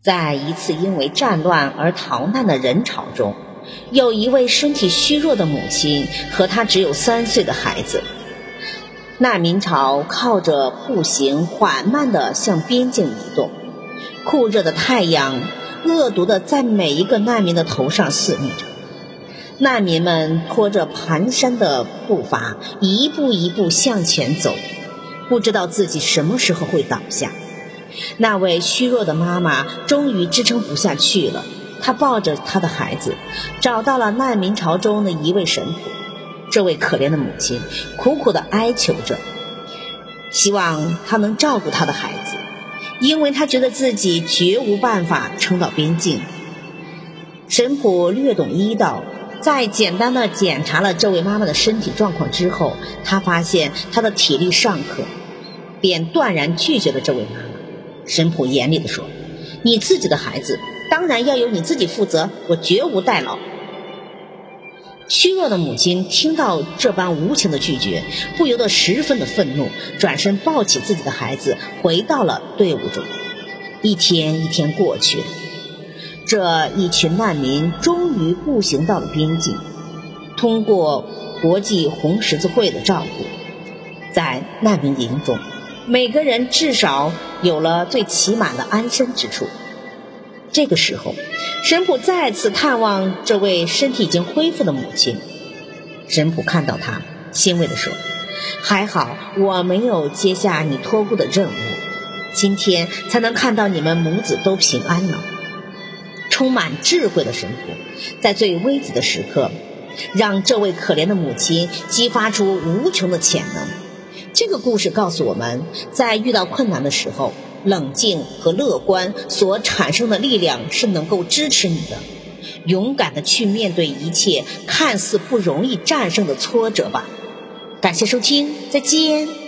在一次因为战乱而逃难的人潮中，有一位身体虚弱的母亲和她只有三岁的孩子。难民潮靠着步行缓慢地向边境移动，酷热的太阳恶毒地在每一个难民的头上肆虐着。难民们拖着蹒跚的步伐，一步一步向前走，不知道自己什么时候会倒下。那位虚弱的妈妈终于支撑不下去了，她抱着她的孩子，找到了难民潮中的一位神婆。这位可怜的母亲苦苦地哀求着，希望他能照顾她的孩子，因为她觉得自己绝无办法撑到边境。神婆略懂医道。在简单的检查了这位妈妈的身体状况之后，他发现她的体力尚可，便断然拒绝了这位妈妈。神婆严厉地说：“你自己的孩子当然要由你自己负责，我绝无代劳。”虚弱的母亲听到这般无情的拒绝，不由得十分的愤怒，转身抱起自己的孩子，回到了队伍中。一天一天过去。这一群难民终于步行到了边境，通过国际红十字会的照顾，在难民营中，每个人至少有了最起码的安身之处。这个时候，神普再次探望这位身体已经恢复的母亲。神普看到他，欣慰地说：“还好我没有接下你托孤的任务，今天才能看到你们母子都平安呢。”充满智慧的神婆，在最危急的时刻，让这位可怜的母亲激发出无穷的潜能。这个故事告诉我们，在遇到困难的时候，冷静和乐观所产生的力量是能够支持你的。勇敢的去面对一切看似不容易战胜的挫折吧。感谢收听，再见。